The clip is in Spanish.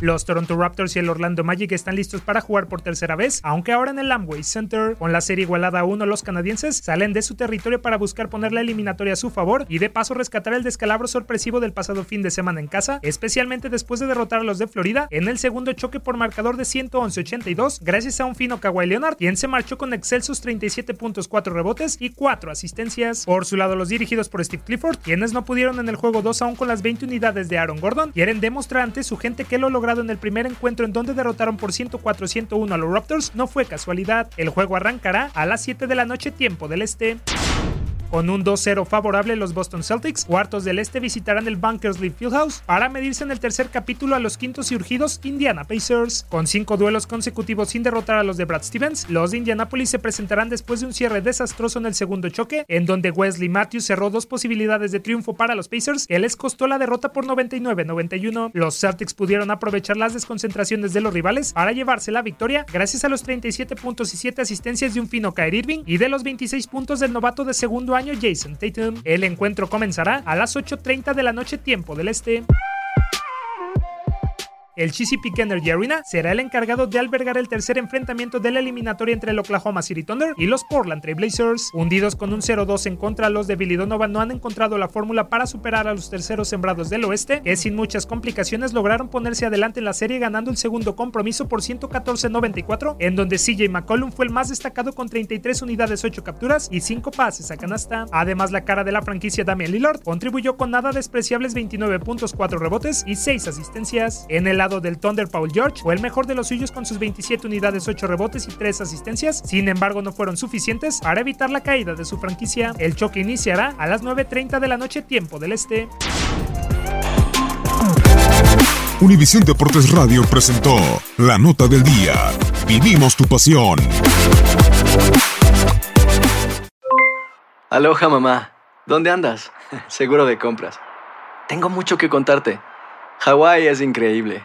Los Toronto Raptors y el Orlando Magic están listos para jugar por tercera vez, aunque ahora en el Amway Center, con la serie igualada a uno, los canadienses salen de su territorio para buscar poner la eliminatoria a su favor y de paso rescatar el descalabro sorpresivo del pasado fin de semana en casa, especialmente después de derrotar a los de Florida en el segundo choque por marcador de 111-82, gracias a un fino Kawhi Leonard, quien se marchó con excelsos 37 puntos, 4 rebotes y 4 asistencias. Por su lado, los dirigidos por Steve Clifford, quienes no pudieron en el juego 2 aún con las 20 unidades de Aaron Gordon, quieren demostrar ante su gente que lo lograron en el primer encuentro en donde derrotaron por 104-101 a los Raptors no fue casualidad. El juego arrancará a las 7 de la noche tiempo del este. Con un 2-0 favorable, los Boston Celtics, cuartos del este, visitarán el Bunkers League Fieldhouse para medirse en el tercer capítulo a los quintos y urgidos Indiana Pacers. Con cinco duelos consecutivos sin derrotar a los de Brad Stevens, los de Indianapolis se presentarán después de un cierre desastroso en el segundo choque, en donde Wesley Matthews cerró dos posibilidades de triunfo para los Pacers, que les costó la derrota por 99-91. Los Celtics pudieron aprovechar las desconcentraciones de los rivales para llevarse la victoria gracias a los 37 puntos y 7 asistencias de un fino Kyrie Irving y de los 26 puntos del novato de segundo año Jason Tatum. El encuentro comenzará a las 8.30 de la noche tiempo del este. El Chesapeake Energy Arena será el encargado de albergar el tercer enfrentamiento de la eliminatoria entre el Oklahoma City Thunder y los Portland Trail Blazers. Hundidos con un 0-2 en contra, los de Billy Donovan no han encontrado la fórmula para superar a los terceros sembrados del oeste, que sin muchas complicaciones lograron ponerse adelante en la serie ganando el segundo compromiso por 114-94, en donde CJ McCollum fue el más destacado con 33 unidades, 8 capturas y 5 pases a canasta. Además, la cara de la franquicia Damian Lillard contribuyó con nada despreciables 29 puntos, 4 rebotes y 6 asistencias. En el lado del Thunder, Paul George fue el mejor de los suyos con sus 27 unidades, 8 rebotes y 3 asistencias. Sin embargo, no fueron suficientes para evitar la caída de su franquicia. El choque iniciará a las 9.30 de la noche, tiempo del este. Univisión Deportes Radio presentó la nota del día. Vivimos tu pasión. Aloha mamá, ¿dónde andas? Seguro de compras. Tengo mucho que contarte. Hawái es increíble.